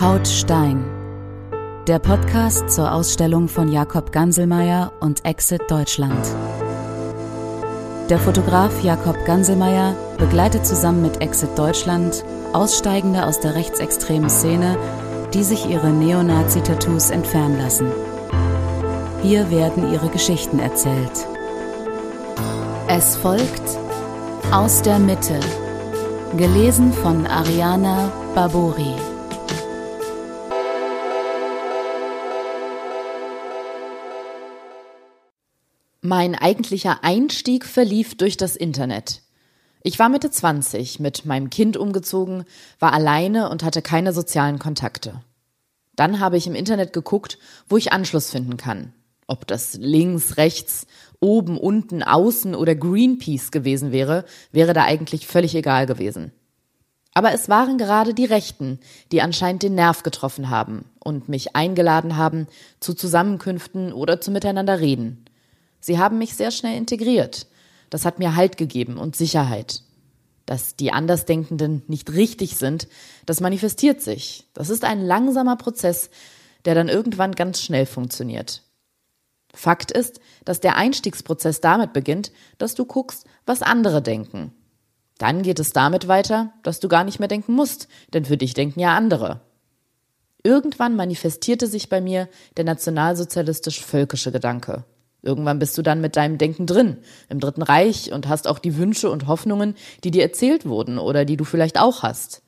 Haut Stein. Der Podcast zur Ausstellung von Jakob Ganselmeier und Exit Deutschland. Der Fotograf Jakob Ganselmeier begleitet zusammen mit Exit Deutschland Aussteigende aus der rechtsextremen Szene, die sich ihre Neonazi-Tattoos entfernen lassen. Hier werden ihre Geschichten erzählt. Es folgt Aus der Mitte, gelesen von Ariana Babori. Mein eigentlicher Einstieg verlief durch das Internet. Ich war Mitte 20, mit meinem Kind umgezogen, war alleine und hatte keine sozialen Kontakte. Dann habe ich im Internet geguckt, wo ich Anschluss finden kann. Ob das links, rechts, oben, unten, außen oder Greenpeace gewesen wäre, wäre da eigentlich völlig egal gewesen. Aber es waren gerade die Rechten, die anscheinend den Nerv getroffen haben und mich eingeladen haben zu Zusammenkünften oder zu Miteinander reden. Sie haben mich sehr schnell integriert. Das hat mir Halt gegeben und Sicherheit. Dass die Andersdenkenden nicht richtig sind, das manifestiert sich. Das ist ein langsamer Prozess, der dann irgendwann ganz schnell funktioniert. Fakt ist, dass der Einstiegsprozess damit beginnt, dass du guckst, was andere denken. Dann geht es damit weiter, dass du gar nicht mehr denken musst, denn für dich denken ja andere. Irgendwann manifestierte sich bei mir der nationalsozialistisch-völkische Gedanke. Irgendwann bist du dann mit deinem Denken drin, im Dritten Reich und hast auch die Wünsche und Hoffnungen, die dir erzählt wurden oder die du vielleicht auch hast.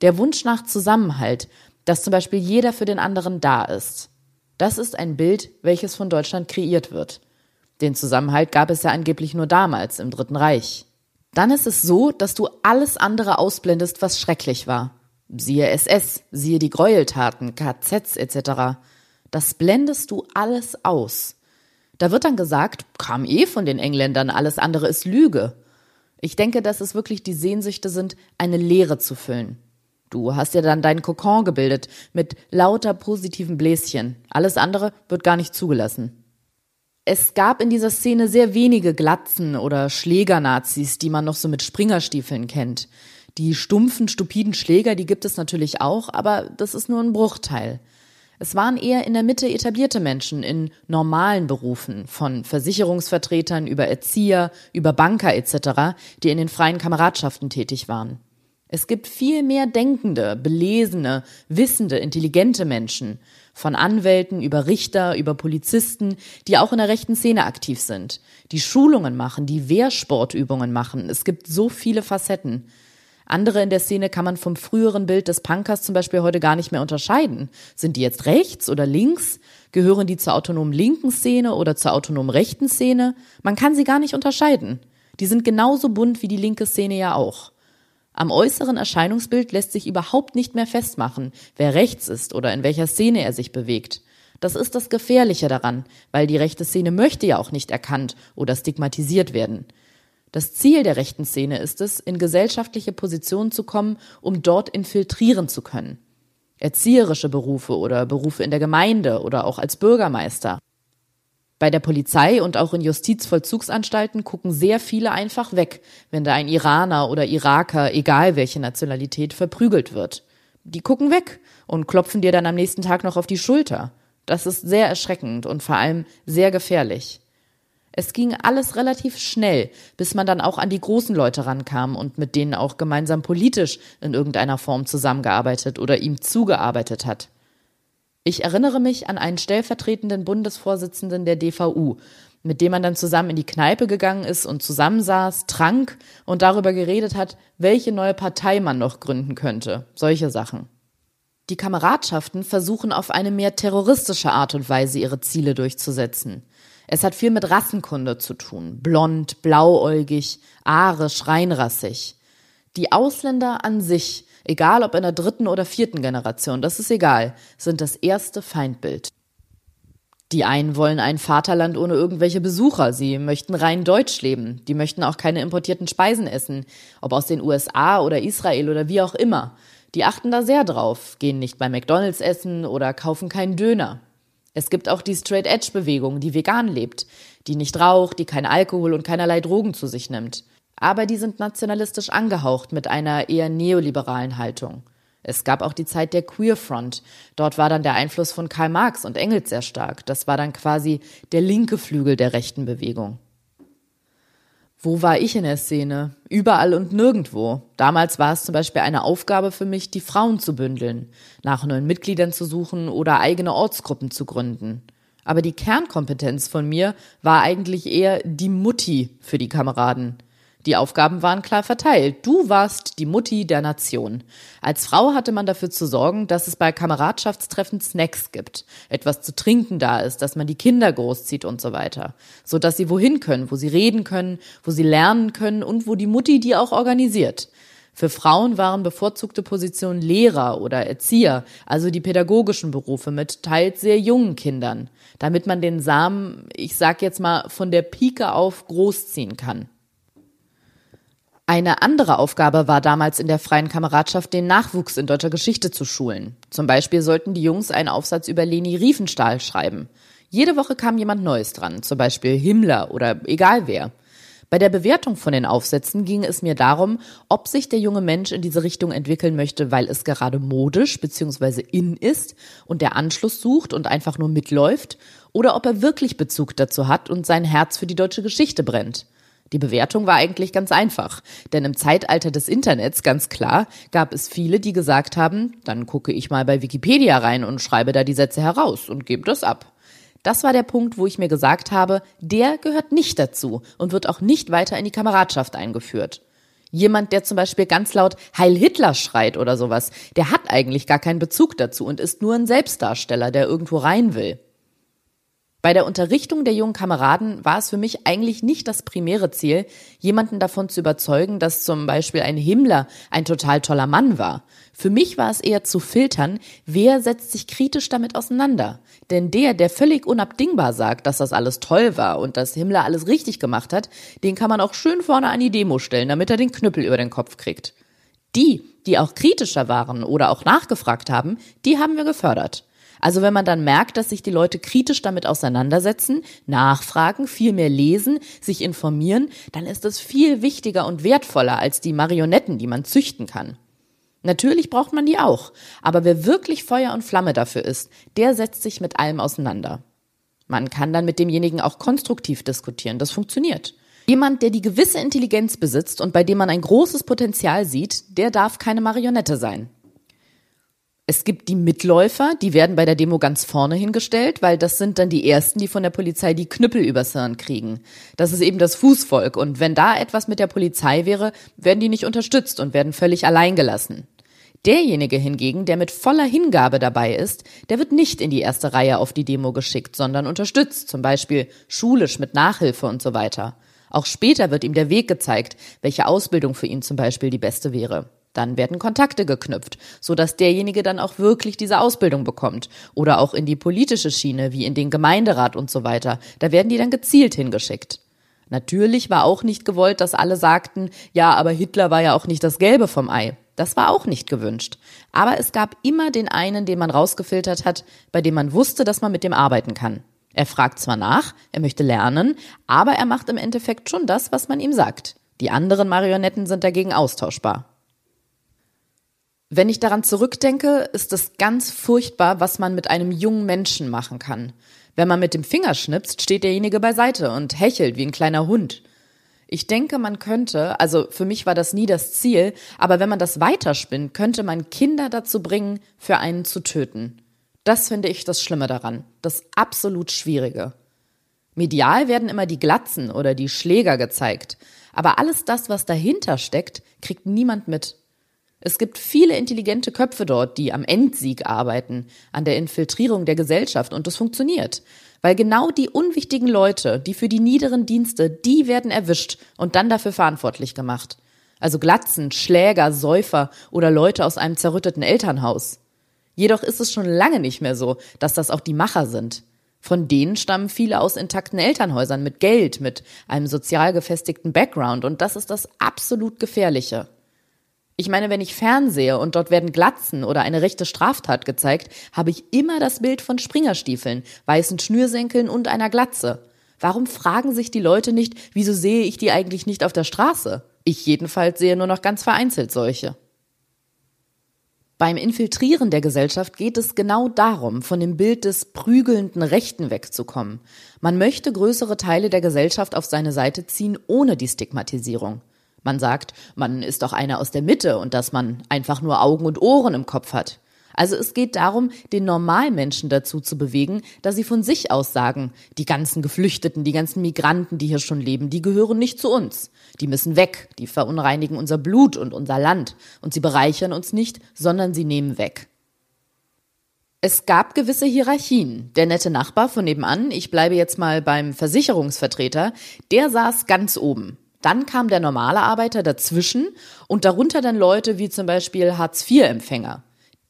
Der Wunsch nach Zusammenhalt, dass zum Beispiel jeder für den anderen da ist. Das ist ein Bild, welches von Deutschland kreiert wird. Den Zusammenhalt gab es ja angeblich nur damals, im Dritten Reich. Dann ist es so, dass du alles andere ausblendest, was schrecklich war. Siehe SS, siehe die Gräueltaten, KZs etc. Das blendest du alles aus. Da wird dann gesagt, kam eh von den Engländern, alles andere ist Lüge. Ich denke, dass es wirklich die Sehnsüchte sind, eine Leere zu füllen. Du hast ja dann deinen Kokon gebildet mit lauter positiven Bläschen. Alles andere wird gar nicht zugelassen. Es gab in dieser Szene sehr wenige Glatzen oder Schlägernazis, die man noch so mit Springerstiefeln kennt. Die stumpfen, stupiden Schläger, die gibt es natürlich auch, aber das ist nur ein Bruchteil. Es waren eher in der Mitte etablierte Menschen in normalen Berufen, von Versicherungsvertretern über Erzieher, über Banker etc., die in den freien Kameradschaften tätig waren. Es gibt viel mehr denkende, belesene, wissende, intelligente Menschen, von Anwälten über Richter, über Polizisten, die auch in der rechten Szene aktiv sind, die Schulungen machen, die Wehrsportübungen machen. Es gibt so viele Facetten. Andere in der Szene kann man vom früheren Bild des Punkers zum Beispiel heute gar nicht mehr unterscheiden. Sind die jetzt rechts oder links? Gehören die zur autonomen linken Szene oder zur autonomen rechten Szene? Man kann sie gar nicht unterscheiden. Die sind genauso bunt wie die linke Szene ja auch. Am äußeren Erscheinungsbild lässt sich überhaupt nicht mehr festmachen, wer rechts ist oder in welcher Szene er sich bewegt. Das ist das Gefährliche daran, weil die rechte Szene möchte ja auch nicht erkannt oder stigmatisiert werden. Das Ziel der rechten Szene ist es, in gesellschaftliche Positionen zu kommen, um dort infiltrieren zu können. Erzieherische Berufe oder Berufe in der Gemeinde oder auch als Bürgermeister. Bei der Polizei und auch in Justizvollzugsanstalten gucken sehr viele einfach weg, wenn da ein Iraner oder Iraker, egal welche Nationalität, verprügelt wird. Die gucken weg und klopfen dir dann am nächsten Tag noch auf die Schulter. Das ist sehr erschreckend und vor allem sehr gefährlich. Es ging alles relativ schnell, bis man dann auch an die großen Leute rankam und mit denen auch gemeinsam politisch in irgendeiner Form zusammengearbeitet oder ihm zugearbeitet hat. Ich erinnere mich an einen stellvertretenden Bundesvorsitzenden der DVU, mit dem man dann zusammen in die Kneipe gegangen ist und zusammensaß, trank und darüber geredet hat, welche neue Partei man noch gründen könnte. Solche Sachen. Die Kameradschaften versuchen auf eine mehr terroristische Art und Weise ihre Ziele durchzusetzen. Es hat viel mit Rassenkunde zu tun. Blond, blauäugig, arisch, reinrassig. Die Ausländer an sich, egal ob in der dritten oder vierten Generation, das ist egal, sind das erste Feindbild. Die einen wollen ein Vaterland ohne irgendwelche Besucher. Sie möchten rein deutsch leben. Die möchten auch keine importierten Speisen essen. Ob aus den USA oder Israel oder wie auch immer. Die achten da sehr drauf, gehen nicht bei McDonalds essen oder kaufen keinen Döner. Es gibt auch die Straight Edge Bewegung, die vegan lebt, die nicht raucht, die kein Alkohol und keinerlei Drogen zu sich nimmt. Aber die sind nationalistisch angehaucht mit einer eher neoliberalen Haltung. Es gab auch die Zeit der Queer Front. Dort war dann der Einfluss von Karl Marx und Engels sehr stark. Das war dann quasi der linke Flügel der rechten Bewegung. Wo war ich in der Szene? Überall und nirgendwo. Damals war es zum Beispiel eine Aufgabe für mich, die Frauen zu bündeln, nach neuen Mitgliedern zu suchen oder eigene Ortsgruppen zu gründen. Aber die Kernkompetenz von mir war eigentlich eher die Mutti für die Kameraden. Die Aufgaben waren klar verteilt. Du warst die Mutti der Nation. Als Frau hatte man dafür zu sorgen, dass es bei Kameradschaftstreffen Snacks gibt, etwas zu trinken da ist, dass man die Kinder großzieht und so weiter, so dass sie wohin können, wo sie reden können, wo sie lernen können und wo die Mutti die auch organisiert. Für Frauen waren bevorzugte Positionen Lehrer oder Erzieher, also die pädagogischen Berufe mit teils sehr jungen Kindern, damit man den Samen, ich sag jetzt mal, von der Pike auf großziehen kann. Eine andere Aufgabe war damals in der freien Kameradschaft, den Nachwuchs in deutscher Geschichte zu schulen. Zum Beispiel sollten die Jungs einen Aufsatz über Leni Riefenstahl schreiben. Jede Woche kam jemand Neues dran, zum Beispiel Himmler oder egal wer. Bei der Bewertung von den Aufsätzen ging es mir darum, ob sich der junge Mensch in diese Richtung entwickeln möchte, weil es gerade modisch bzw. in ist und der Anschluss sucht und einfach nur mitläuft, oder ob er wirklich Bezug dazu hat und sein Herz für die deutsche Geschichte brennt. Die Bewertung war eigentlich ganz einfach, denn im Zeitalter des Internets, ganz klar, gab es viele, die gesagt haben, dann gucke ich mal bei Wikipedia rein und schreibe da die Sätze heraus und gebe das ab. Das war der Punkt, wo ich mir gesagt habe, der gehört nicht dazu und wird auch nicht weiter in die Kameradschaft eingeführt. Jemand, der zum Beispiel ganz laut Heil Hitler schreit oder sowas, der hat eigentlich gar keinen Bezug dazu und ist nur ein Selbstdarsteller, der irgendwo rein will. Bei der Unterrichtung der jungen Kameraden war es für mich eigentlich nicht das primäre Ziel, jemanden davon zu überzeugen, dass zum Beispiel ein Himmler ein total toller Mann war. Für mich war es eher zu filtern, wer setzt sich kritisch damit auseinander. Denn der, der völlig unabdingbar sagt, dass das alles toll war und dass Himmler alles richtig gemacht hat, den kann man auch schön vorne an die Demo stellen, damit er den Knüppel über den Kopf kriegt. Die, die auch kritischer waren oder auch nachgefragt haben, die haben wir gefördert. Also wenn man dann merkt, dass sich die Leute kritisch damit auseinandersetzen, nachfragen, viel mehr lesen, sich informieren, dann ist das viel wichtiger und wertvoller als die Marionetten, die man züchten kann. Natürlich braucht man die auch, aber wer wirklich Feuer und Flamme dafür ist, der setzt sich mit allem auseinander. Man kann dann mit demjenigen auch konstruktiv diskutieren, das funktioniert. Jemand, der die gewisse Intelligenz besitzt und bei dem man ein großes Potenzial sieht, der darf keine Marionette sein. Es gibt die Mitläufer, die werden bei der Demo ganz vorne hingestellt, weil das sind dann die Ersten, die von der Polizei die Knüppel übers Hirn kriegen. Das ist eben das Fußvolk und wenn da etwas mit der Polizei wäre, werden die nicht unterstützt und werden völlig allein gelassen. Derjenige hingegen, der mit voller Hingabe dabei ist, der wird nicht in die erste Reihe auf die Demo geschickt, sondern unterstützt, zum Beispiel schulisch mit Nachhilfe und so weiter. Auch später wird ihm der Weg gezeigt, welche Ausbildung für ihn zum Beispiel die beste wäre. Dann werden Kontakte geknüpft, so dass derjenige dann auch wirklich diese Ausbildung bekommt. Oder auch in die politische Schiene, wie in den Gemeinderat und so weiter. Da werden die dann gezielt hingeschickt. Natürlich war auch nicht gewollt, dass alle sagten, ja, aber Hitler war ja auch nicht das Gelbe vom Ei. Das war auch nicht gewünscht. Aber es gab immer den einen, den man rausgefiltert hat, bei dem man wusste, dass man mit dem arbeiten kann. Er fragt zwar nach, er möchte lernen, aber er macht im Endeffekt schon das, was man ihm sagt. Die anderen Marionetten sind dagegen austauschbar. Wenn ich daran zurückdenke, ist es ganz furchtbar, was man mit einem jungen Menschen machen kann. Wenn man mit dem Finger schnipst, steht derjenige beiseite und hechelt wie ein kleiner Hund. Ich denke, man könnte, also für mich war das nie das Ziel, aber wenn man das weiterspinnt, könnte man Kinder dazu bringen, für einen zu töten. Das finde ich das Schlimme daran, das absolut Schwierige. Medial werden immer die Glatzen oder die Schläger gezeigt, aber alles das, was dahinter steckt, kriegt niemand mit. Es gibt viele intelligente Köpfe dort, die am Endsieg arbeiten, an der Infiltrierung der Gesellschaft und es funktioniert. Weil genau die unwichtigen Leute, die für die niederen Dienste, die werden erwischt und dann dafür verantwortlich gemacht. Also Glatzen, Schläger, Säufer oder Leute aus einem zerrütteten Elternhaus. Jedoch ist es schon lange nicht mehr so, dass das auch die Macher sind. Von denen stammen viele aus intakten Elternhäusern mit Geld, mit einem sozial gefestigten Background und das ist das absolut Gefährliche. Ich meine, wenn ich fernsehe und dort werden Glatzen oder eine rechte Straftat gezeigt, habe ich immer das Bild von Springerstiefeln, weißen Schnürsenkeln und einer Glatze. Warum fragen sich die Leute nicht, wieso sehe ich die eigentlich nicht auf der Straße? Ich jedenfalls sehe nur noch ganz vereinzelt solche. Beim Infiltrieren der Gesellschaft geht es genau darum, von dem Bild des prügelnden Rechten wegzukommen. Man möchte größere Teile der Gesellschaft auf seine Seite ziehen, ohne die Stigmatisierung. Man sagt, man ist doch einer aus der Mitte und dass man einfach nur Augen und Ohren im Kopf hat. Also es geht darum, den Normalmenschen dazu zu bewegen, dass sie von sich aus sagen, die ganzen Geflüchteten, die ganzen Migranten, die hier schon leben, die gehören nicht zu uns. Die müssen weg, die verunreinigen unser Blut und unser Land und sie bereichern uns nicht, sondern sie nehmen weg. Es gab gewisse Hierarchien. Der nette Nachbar von nebenan, ich bleibe jetzt mal beim Versicherungsvertreter, der saß ganz oben. Dann kam der normale Arbeiter dazwischen und darunter dann Leute wie zum Beispiel Hartz-IV-Empfänger.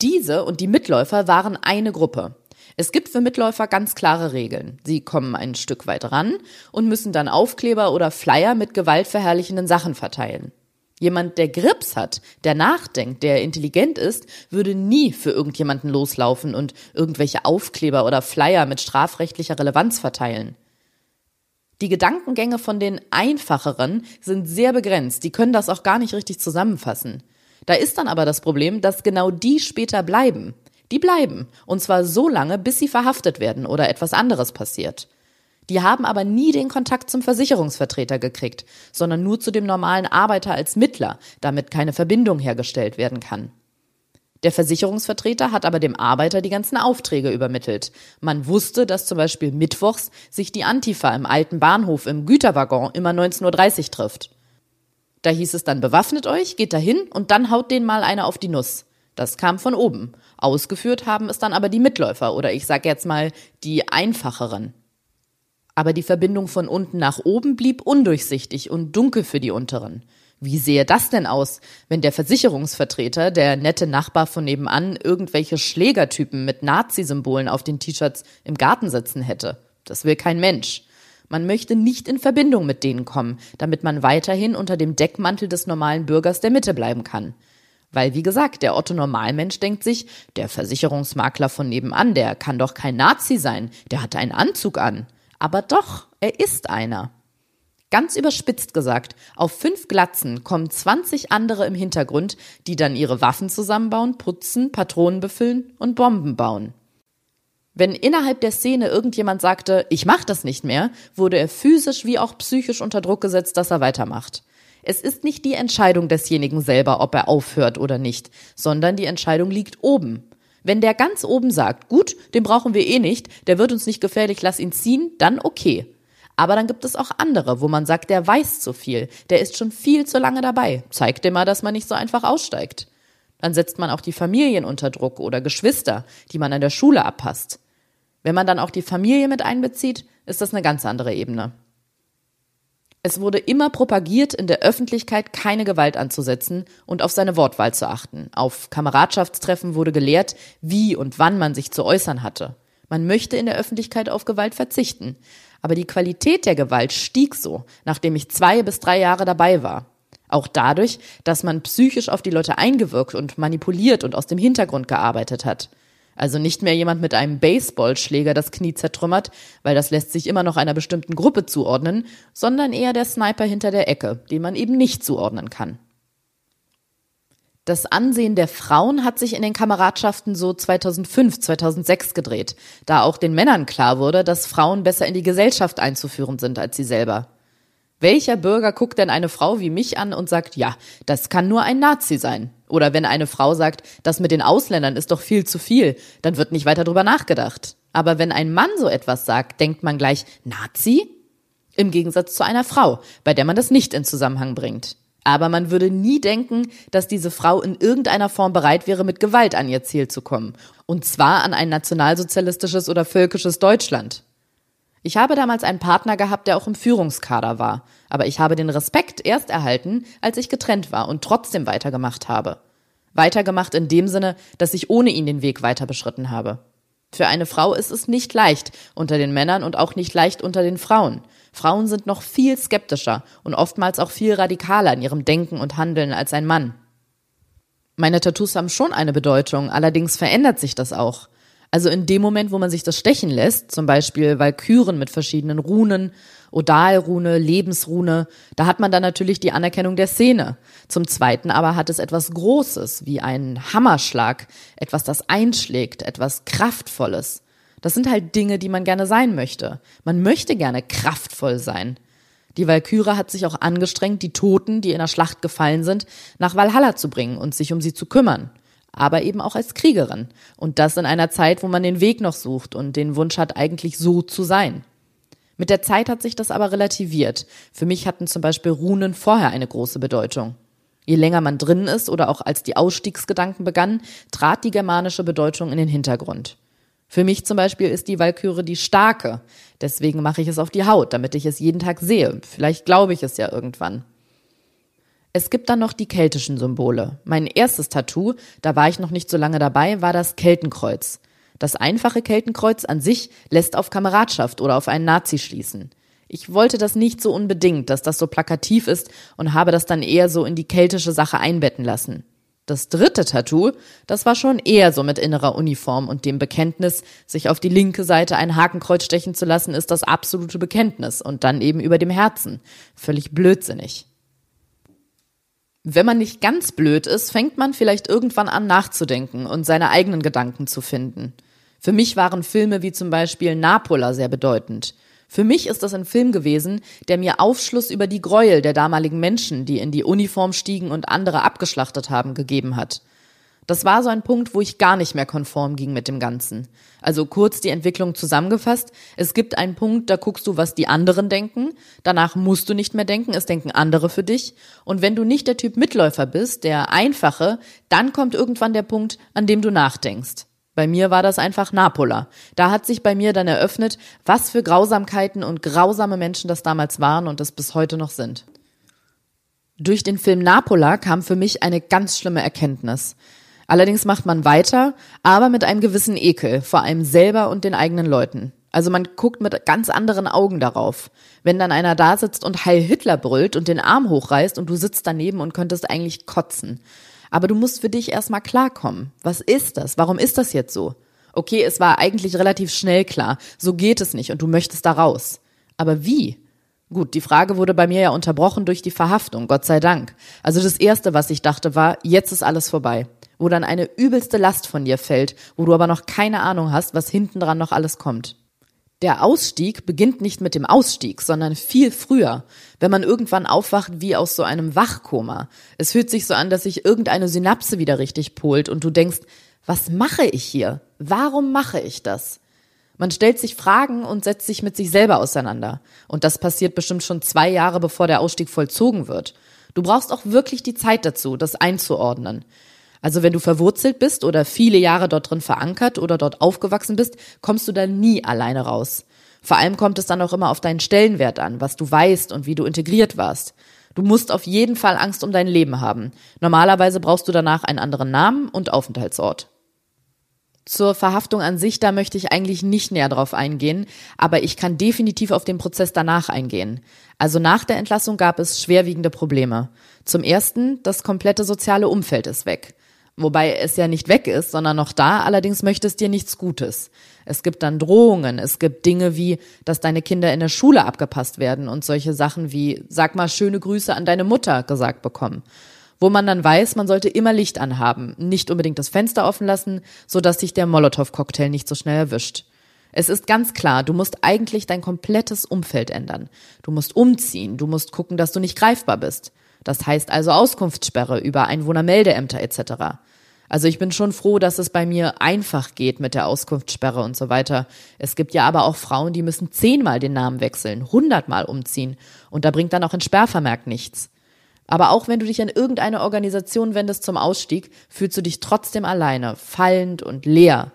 Diese und die Mitläufer waren eine Gruppe. Es gibt für Mitläufer ganz klare Regeln. Sie kommen ein Stück weit ran und müssen dann Aufkleber oder Flyer mit gewaltverherrlichenden Sachen verteilen. Jemand, der Grips hat, der nachdenkt, der intelligent ist, würde nie für irgendjemanden loslaufen und irgendwelche Aufkleber oder Flyer mit strafrechtlicher Relevanz verteilen. Die Gedankengänge von den Einfacheren sind sehr begrenzt, die können das auch gar nicht richtig zusammenfassen. Da ist dann aber das Problem, dass genau die später bleiben. Die bleiben. Und zwar so lange, bis sie verhaftet werden oder etwas anderes passiert. Die haben aber nie den Kontakt zum Versicherungsvertreter gekriegt, sondern nur zu dem normalen Arbeiter als Mittler, damit keine Verbindung hergestellt werden kann. Der Versicherungsvertreter hat aber dem Arbeiter die ganzen Aufträge übermittelt. Man wusste, dass zum Beispiel mittwochs sich die Antifa im alten Bahnhof im Güterwaggon immer 19.30 Uhr trifft. Da hieß es dann, bewaffnet euch, geht dahin und dann haut den mal einer auf die Nuss. Das kam von oben. Ausgeführt haben es dann aber die Mitläufer oder ich sag jetzt mal die einfacheren. Aber die Verbindung von unten nach oben blieb undurchsichtig und dunkel für die unteren. Wie sehe das denn aus, wenn der Versicherungsvertreter, der nette Nachbar von nebenan, irgendwelche Schlägertypen mit Nazi-Symbolen auf den T-Shirts im Garten sitzen hätte? Das will kein Mensch. Man möchte nicht in Verbindung mit denen kommen, damit man weiterhin unter dem Deckmantel des normalen Bürgers der Mitte bleiben kann. Weil, wie gesagt, der Otto Normalmensch denkt sich, der Versicherungsmakler von nebenan, der kann doch kein Nazi sein, der hat einen Anzug an. Aber doch, er ist einer. Ganz überspitzt gesagt, auf fünf Glatzen kommen 20 andere im Hintergrund, die dann ihre Waffen zusammenbauen, putzen, Patronen befüllen und Bomben bauen. Wenn innerhalb der Szene irgendjemand sagte, ich mach das nicht mehr, wurde er physisch wie auch psychisch unter Druck gesetzt, dass er weitermacht. Es ist nicht die Entscheidung desjenigen selber, ob er aufhört oder nicht, sondern die Entscheidung liegt oben. Wenn der ganz oben sagt, gut, den brauchen wir eh nicht, der wird uns nicht gefährlich, lass ihn ziehen, dann okay. Aber dann gibt es auch andere, wo man sagt, der weiß zu viel, der ist schon viel zu lange dabei, zeigt mal, dass man nicht so einfach aussteigt. Dann setzt man auch die Familien unter Druck oder Geschwister, die man an der Schule abpasst. Wenn man dann auch die Familie mit einbezieht, ist das eine ganz andere Ebene. Es wurde immer propagiert, in der Öffentlichkeit keine Gewalt anzusetzen und auf seine Wortwahl zu achten. Auf Kameradschaftstreffen wurde gelehrt, wie und wann man sich zu äußern hatte. Man möchte in der Öffentlichkeit auf Gewalt verzichten. Aber die Qualität der Gewalt stieg so, nachdem ich zwei bis drei Jahre dabei war. Auch dadurch, dass man psychisch auf die Leute eingewirkt und manipuliert und aus dem Hintergrund gearbeitet hat. Also nicht mehr jemand mit einem Baseballschläger das Knie zertrümmert, weil das lässt sich immer noch einer bestimmten Gruppe zuordnen, sondern eher der Sniper hinter der Ecke, den man eben nicht zuordnen kann. Das Ansehen der Frauen hat sich in den Kameradschaften so 2005, 2006 gedreht, da auch den Männern klar wurde, dass Frauen besser in die Gesellschaft einzuführen sind als sie selber. Welcher Bürger guckt denn eine Frau wie mich an und sagt, ja, das kann nur ein Nazi sein? Oder wenn eine Frau sagt, das mit den Ausländern ist doch viel zu viel, dann wird nicht weiter drüber nachgedacht. Aber wenn ein Mann so etwas sagt, denkt man gleich, Nazi? Im Gegensatz zu einer Frau, bei der man das nicht in Zusammenhang bringt. Aber man würde nie denken, dass diese Frau in irgendeiner Form bereit wäre, mit Gewalt an ihr Ziel zu kommen. Und zwar an ein nationalsozialistisches oder völkisches Deutschland. Ich habe damals einen Partner gehabt, der auch im Führungskader war, aber ich habe den Respekt erst erhalten, als ich getrennt war und trotzdem weitergemacht habe. Weitergemacht in dem Sinne, dass ich ohne ihn den Weg weiter beschritten habe. Für eine Frau ist es nicht leicht unter den Männern und auch nicht leicht unter den Frauen. Frauen sind noch viel skeptischer und oftmals auch viel radikaler in ihrem Denken und Handeln als ein Mann. Meine Tattoos haben schon eine Bedeutung, allerdings verändert sich das auch. Also in dem Moment, wo man sich das stechen lässt, zum Beispiel Valkyren mit verschiedenen Runen, Odalrune, Lebensrune, da hat man dann natürlich die Anerkennung der Szene. Zum Zweiten aber hat es etwas Großes, wie einen Hammerschlag, etwas, das einschlägt, etwas Kraftvolles. Das sind halt Dinge, die man gerne sein möchte. Man möchte gerne kraftvoll sein. Die Walküre hat sich auch angestrengt, die Toten, die in der Schlacht gefallen sind, nach Valhalla zu bringen und sich um sie zu kümmern aber eben auch als Kriegerin. Und das in einer Zeit, wo man den Weg noch sucht und den Wunsch hat, eigentlich so zu sein. Mit der Zeit hat sich das aber relativiert. Für mich hatten zum Beispiel Runen vorher eine große Bedeutung. Je länger man drin ist oder auch als die Ausstiegsgedanken begannen, trat die germanische Bedeutung in den Hintergrund. Für mich zum Beispiel ist die Walküre die starke. Deswegen mache ich es auf die Haut, damit ich es jeden Tag sehe. Vielleicht glaube ich es ja irgendwann. Es gibt dann noch die keltischen Symbole. Mein erstes Tattoo, da war ich noch nicht so lange dabei, war das Keltenkreuz. Das einfache Keltenkreuz an sich lässt auf Kameradschaft oder auf einen Nazi schließen. Ich wollte das nicht so unbedingt, dass das so plakativ ist und habe das dann eher so in die keltische Sache einbetten lassen. Das dritte Tattoo, das war schon eher so mit innerer Uniform und dem Bekenntnis, sich auf die linke Seite ein Hakenkreuz stechen zu lassen, ist das absolute Bekenntnis und dann eben über dem Herzen. Völlig blödsinnig. Wenn man nicht ganz blöd ist, fängt man vielleicht irgendwann an nachzudenken und seine eigenen Gedanken zu finden. Für mich waren Filme wie zum Beispiel Napola sehr bedeutend. Für mich ist das ein Film gewesen, der mir Aufschluss über die Gräuel der damaligen Menschen, die in die Uniform stiegen und andere abgeschlachtet haben, gegeben hat. Das war so ein Punkt, wo ich gar nicht mehr konform ging mit dem Ganzen. Also kurz die Entwicklung zusammengefasst. Es gibt einen Punkt, da guckst du, was die anderen denken. Danach musst du nicht mehr denken, es denken andere für dich. Und wenn du nicht der Typ Mitläufer bist, der Einfache, dann kommt irgendwann der Punkt, an dem du nachdenkst. Bei mir war das einfach Napola. Da hat sich bei mir dann eröffnet, was für Grausamkeiten und grausame Menschen das damals waren und es bis heute noch sind. Durch den Film Napola kam für mich eine ganz schlimme Erkenntnis. Allerdings macht man weiter, aber mit einem gewissen Ekel, vor allem selber und den eigenen Leuten. Also man guckt mit ganz anderen Augen darauf. Wenn dann einer da sitzt und Heil Hitler brüllt und den Arm hochreißt und du sitzt daneben und könntest eigentlich kotzen. Aber du musst für dich erstmal klarkommen. Was ist das? Warum ist das jetzt so? Okay, es war eigentlich relativ schnell klar. So geht es nicht und du möchtest da raus. Aber wie? Gut, die Frage wurde bei mir ja unterbrochen durch die Verhaftung, Gott sei Dank. Also das erste, was ich dachte, war, jetzt ist alles vorbei wo dann eine übelste Last von dir fällt, wo du aber noch keine Ahnung hast, was hinten dran noch alles kommt. Der Ausstieg beginnt nicht mit dem Ausstieg, sondern viel früher, wenn man irgendwann aufwacht wie aus so einem Wachkoma. Es fühlt sich so an, dass sich irgendeine Synapse wieder richtig polt und du denkst, was mache ich hier? Warum mache ich das? Man stellt sich Fragen und setzt sich mit sich selber auseinander. Und das passiert bestimmt schon zwei Jahre, bevor der Ausstieg vollzogen wird. Du brauchst auch wirklich die Zeit dazu, das einzuordnen. Also wenn du verwurzelt bist oder viele Jahre dort drin verankert oder dort aufgewachsen bist, kommst du da nie alleine raus. Vor allem kommt es dann auch immer auf deinen Stellenwert an, was du weißt und wie du integriert warst. Du musst auf jeden Fall Angst um dein Leben haben. Normalerweise brauchst du danach einen anderen Namen und Aufenthaltsort. Zur Verhaftung an sich, da möchte ich eigentlich nicht näher drauf eingehen, aber ich kann definitiv auf den Prozess danach eingehen. Also nach der Entlassung gab es schwerwiegende Probleme. Zum ersten, das komplette soziale Umfeld ist weg. Wobei es ja nicht weg ist, sondern noch da, allerdings möchte es dir nichts Gutes. Es gibt dann Drohungen, es gibt Dinge wie, dass deine Kinder in der Schule abgepasst werden und solche Sachen wie, sag mal schöne Grüße an deine Mutter gesagt bekommen. Wo man dann weiß, man sollte immer Licht anhaben, nicht unbedingt das Fenster offen lassen, so dass sich der Molotow-Cocktail nicht so schnell erwischt. Es ist ganz klar, du musst eigentlich dein komplettes Umfeld ändern. Du musst umziehen, du musst gucken, dass du nicht greifbar bist. Das heißt also Auskunftssperre über Einwohnermeldeämter etc. Also ich bin schon froh, dass es bei mir einfach geht mit der Auskunftssperre und so weiter. Es gibt ja aber auch Frauen, die müssen zehnmal den Namen wechseln, hundertmal umziehen. Und da bringt dann auch ein Sperrvermerk nichts. Aber auch wenn du dich an irgendeine Organisation wendest zum Ausstieg, fühlst du dich trotzdem alleine, fallend und leer.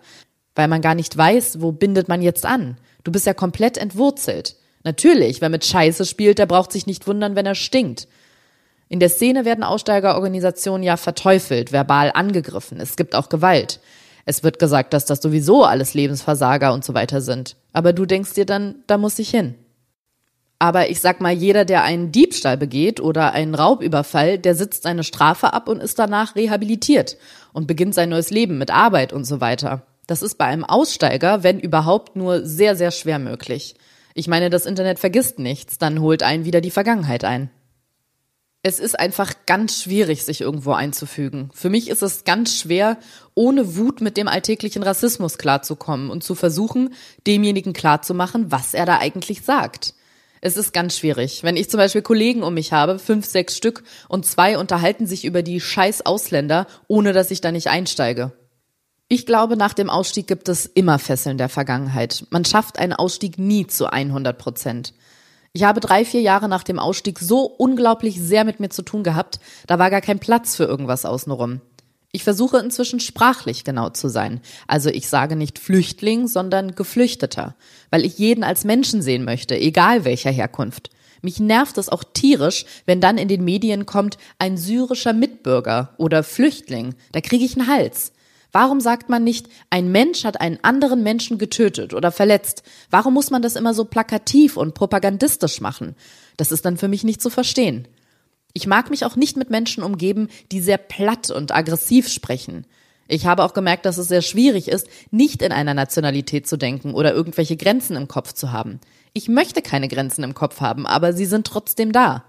Weil man gar nicht weiß, wo bindet man jetzt an. Du bist ja komplett entwurzelt. Natürlich, wer mit Scheiße spielt, der braucht sich nicht wundern, wenn er stinkt. In der Szene werden Aussteigerorganisationen ja verteufelt, verbal angegriffen. Es gibt auch Gewalt. Es wird gesagt, dass das sowieso alles Lebensversager und so weiter sind. Aber du denkst dir dann, da muss ich hin. Aber ich sag mal, jeder, der einen Diebstahl begeht oder einen Raubüberfall, der sitzt seine Strafe ab und ist danach rehabilitiert und beginnt sein neues Leben mit Arbeit und so weiter. Das ist bei einem Aussteiger, wenn überhaupt, nur sehr, sehr schwer möglich. Ich meine, das Internet vergisst nichts, dann holt einen wieder die Vergangenheit ein. Es ist einfach ganz schwierig, sich irgendwo einzufügen. Für mich ist es ganz schwer, ohne Wut mit dem alltäglichen Rassismus klarzukommen und zu versuchen, demjenigen klarzumachen, was er da eigentlich sagt. Es ist ganz schwierig. Wenn ich zum Beispiel Kollegen um mich habe, fünf, sechs Stück, und zwei unterhalten sich über die scheiß Ausländer, ohne dass ich da nicht einsteige. Ich glaube, nach dem Ausstieg gibt es immer Fesseln der Vergangenheit. Man schafft einen Ausstieg nie zu 100 Prozent. Ich habe drei, vier Jahre nach dem Ausstieg so unglaublich sehr mit mir zu tun gehabt, da war gar kein Platz für irgendwas außenrum. Ich versuche inzwischen sprachlich genau zu sein. Also ich sage nicht Flüchtling, sondern Geflüchteter, weil ich jeden als Menschen sehen möchte, egal welcher Herkunft. Mich nervt es auch tierisch, wenn dann in den Medien kommt ein syrischer Mitbürger oder Flüchtling. Da kriege ich einen Hals. Warum sagt man nicht, ein Mensch hat einen anderen Menschen getötet oder verletzt? Warum muss man das immer so plakativ und propagandistisch machen? Das ist dann für mich nicht zu verstehen. Ich mag mich auch nicht mit Menschen umgeben, die sehr platt und aggressiv sprechen. Ich habe auch gemerkt, dass es sehr schwierig ist, nicht in einer Nationalität zu denken oder irgendwelche Grenzen im Kopf zu haben. Ich möchte keine Grenzen im Kopf haben, aber sie sind trotzdem da.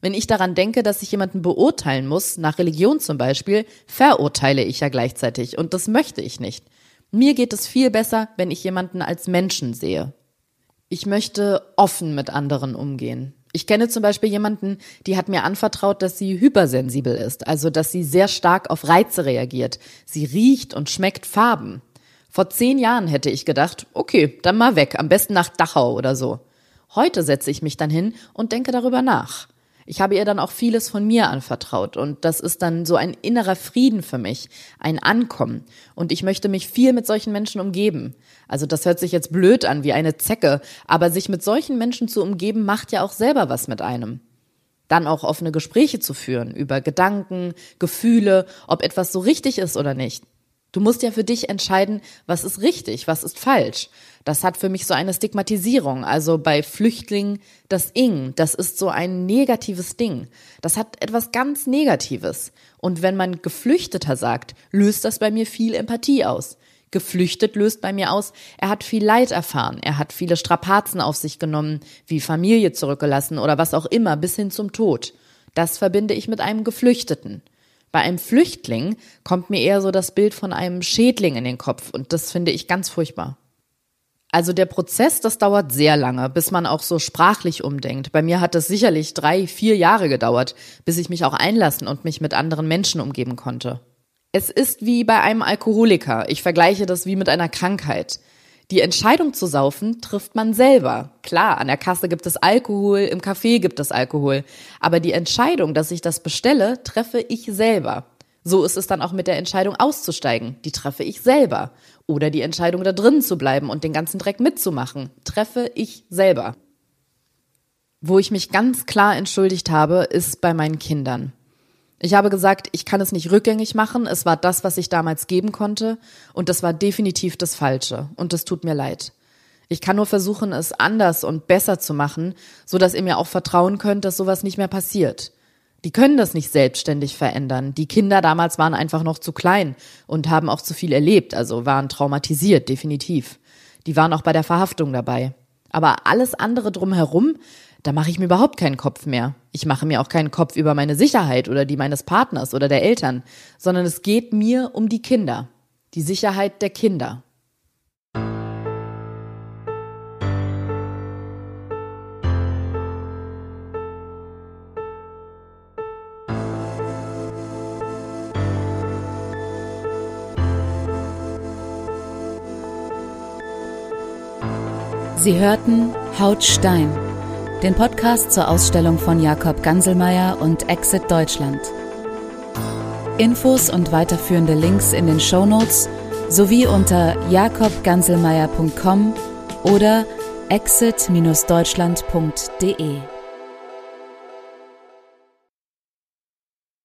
Wenn ich daran denke, dass ich jemanden beurteilen muss, nach Religion zum Beispiel, verurteile ich ja gleichzeitig und das möchte ich nicht. Mir geht es viel besser, wenn ich jemanden als Menschen sehe. Ich möchte offen mit anderen umgehen. Ich kenne zum Beispiel jemanden, die hat mir anvertraut, dass sie hypersensibel ist, also dass sie sehr stark auf Reize reagiert. Sie riecht und schmeckt Farben. Vor zehn Jahren hätte ich gedacht, okay, dann mal weg, am besten nach Dachau oder so. Heute setze ich mich dann hin und denke darüber nach. Ich habe ihr dann auch vieles von mir anvertraut und das ist dann so ein innerer Frieden für mich, ein Ankommen und ich möchte mich viel mit solchen Menschen umgeben. Also das hört sich jetzt blöd an wie eine Zecke, aber sich mit solchen Menschen zu umgeben macht ja auch selber was mit einem. Dann auch offene Gespräche zu führen über Gedanken, Gefühle, ob etwas so richtig ist oder nicht. Du musst ja für dich entscheiden, was ist richtig, was ist falsch. Das hat für mich so eine Stigmatisierung. Also bei Flüchtlingen das Ing, das ist so ein negatives Ding. Das hat etwas ganz Negatives. Und wenn man Geflüchteter sagt, löst das bei mir viel Empathie aus. Geflüchtet löst bei mir aus, er hat viel Leid erfahren, er hat viele Strapazen auf sich genommen, wie Familie zurückgelassen oder was auch immer, bis hin zum Tod. Das verbinde ich mit einem Geflüchteten. Bei einem Flüchtling kommt mir eher so das Bild von einem Schädling in den Kopf und das finde ich ganz furchtbar. Also der Prozess, das dauert sehr lange, bis man auch so sprachlich umdenkt. Bei mir hat es sicherlich drei, vier Jahre gedauert, bis ich mich auch einlassen und mich mit anderen Menschen umgeben konnte. Es ist wie bei einem Alkoholiker. Ich vergleiche das wie mit einer Krankheit. Die Entscheidung zu saufen trifft man selber. Klar, an der Kasse gibt es Alkohol, im Café gibt es Alkohol. Aber die Entscheidung, dass ich das bestelle, treffe ich selber. So ist es dann auch mit der Entscheidung auszusteigen. Die treffe ich selber. Oder die Entscheidung da drin zu bleiben und den ganzen Dreck mitzumachen. Treffe ich selber. Wo ich mich ganz klar entschuldigt habe, ist bei meinen Kindern. Ich habe gesagt, ich kann es nicht rückgängig machen. Es war das, was ich damals geben konnte. Und das war definitiv das Falsche. Und es tut mir leid. Ich kann nur versuchen, es anders und besser zu machen, so dass ihr mir auch vertrauen könnt, dass sowas nicht mehr passiert. Die können das nicht selbstständig verändern. Die Kinder damals waren einfach noch zu klein und haben auch zu viel erlebt, also waren traumatisiert, definitiv. Die waren auch bei der Verhaftung dabei. Aber alles andere drumherum, da mache ich mir überhaupt keinen Kopf mehr. Ich mache mir auch keinen Kopf über meine Sicherheit oder die meines Partners oder der Eltern, sondern es geht mir um die Kinder, die Sicherheit der Kinder. Sie hörten Hautstein den Podcast zur Ausstellung von Jakob Ganselmeier und Exit Deutschland. Infos und weiterführende Links in den Show Notes sowie unter jakobganselmeier.com oder exit-deutschland.de.